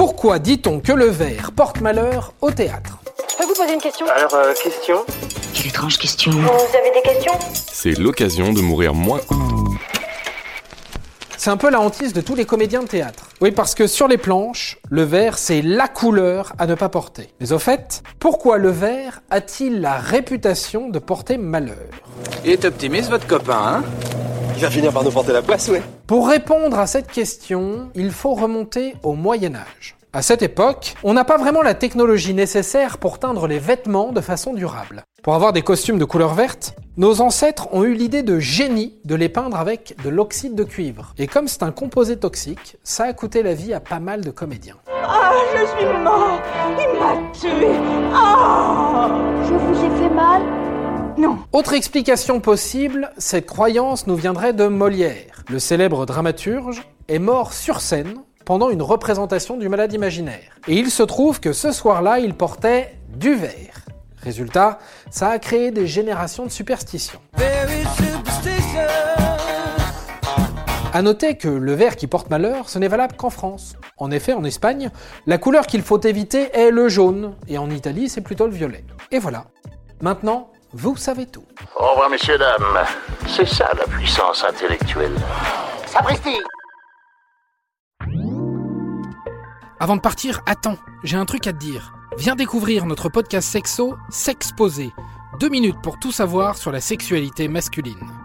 Pourquoi dit-on que le verre porte malheur au théâtre Je peux vous poser une question Alors, euh, question Quelle étrange question. Vous avez des questions C'est l'occasion de mourir moins. C'est un peu la hantise de tous les comédiens de théâtre. Oui, parce que sur les planches, le vert, c'est la couleur à ne pas porter. Mais au fait, pourquoi le vert a-t-il la réputation de porter malheur? Il est optimiste, votre copain, hein? Il va finir par nous porter la poisse, ouais. Pour répondre à cette question, il faut remonter au Moyen Âge. À cette époque, on n'a pas vraiment la technologie nécessaire pour teindre les vêtements de façon durable. Pour avoir des costumes de couleur verte, nos ancêtres ont eu l'idée de génie de les peindre avec de l'oxyde de cuivre. Et comme c'est un composé toxique, ça a coûté la vie à pas mal de comédiens. Ah, je suis mort Il m'a tué Ah Je vous ai fait mal Autre explication possible, cette croyance nous viendrait de Molière. Le célèbre dramaturge est mort sur scène pendant une représentation du malade imaginaire. Et il se trouve que ce soir-là, il portait du vert. Résultat, ça a créé des générations de superstitions. À noter que le vert qui porte malheur, ce n'est valable qu'en France. En effet, en Espagne, la couleur qu'il faut éviter est le jaune, et en Italie, c'est plutôt le violet. Et voilà. Maintenant, vous savez tout. Au revoir, messieurs, dames. C'est ça la puissance intellectuelle. Sapristi Avant de partir, attends, j'ai un truc à te dire. Viens découvrir notre podcast sexo, S'exposer. Deux minutes pour tout savoir sur la sexualité masculine.